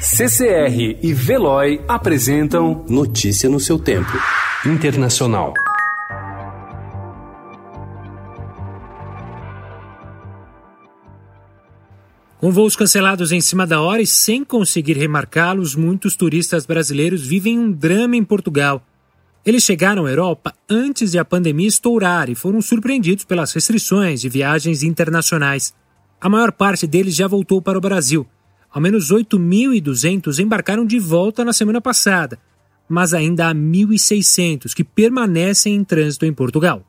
CCR e Veloy apresentam Notícia no seu tempo. Internacional. Com voos cancelados em cima da hora e sem conseguir remarcá-los, muitos turistas brasileiros vivem um drama em Portugal. Eles chegaram à Europa antes de a pandemia estourar e foram surpreendidos pelas restrições de viagens internacionais. A maior parte deles já voltou para o Brasil. Ao menos 8.200 embarcaram de volta na semana passada, mas ainda há 1.600 que permanecem em trânsito em Portugal.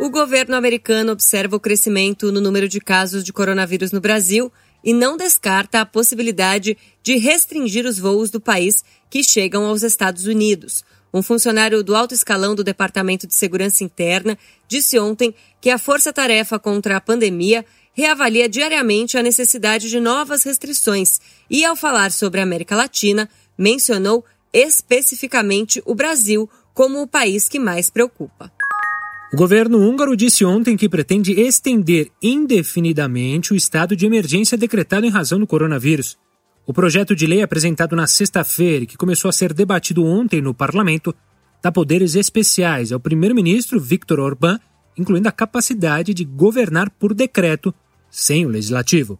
O governo americano observa o crescimento no número de casos de coronavírus no Brasil e não descarta a possibilidade de restringir os voos do país que chegam aos Estados Unidos. Um funcionário do alto escalão do Departamento de Segurança Interna disse ontem que a força-tarefa contra a pandemia reavalia diariamente a necessidade de novas restrições e, ao falar sobre a América Latina, mencionou especificamente o Brasil como o país que mais preocupa. O governo húngaro disse ontem que pretende estender indefinidamente o estado de emergência decretado em razão do coronavírus. O projeto de lei apresentado na sexta-feira e que começou a ser debatido ontem no parlamento dá poderes especiais ao primeiro-ministro Viktor Orbán, incluindo a capacidade de governar por decreto sem o legislativo.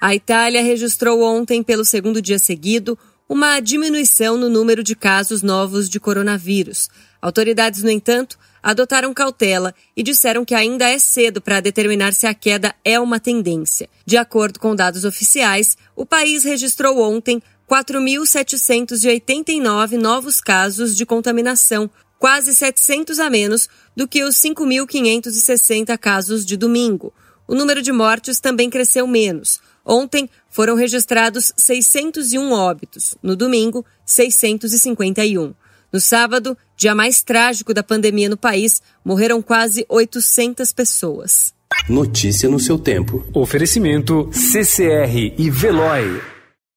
A Itália registrou ontem, pelo segundo dia seguido, uma diminuição no número de casos novos de coronavírus. Autoridades, no entanto, adotaram cautela e disseram que ainda é cedo para determinar se a queda é uma tendência. De acordo com dados oficiais, o país registrou ontem 4.789 novos casos de contaminação, quase 700 a menos do que os 5.560 casos de domingo. O número de mortes também cresceu menos. Ontem foram registrados 601 óbitos, no domingo, 651. No sábado, dia mais trágico da pandemia no país, morreram quase 800 pessoas. Notícia no seu tempo. Oferecimento CCR e Veloy.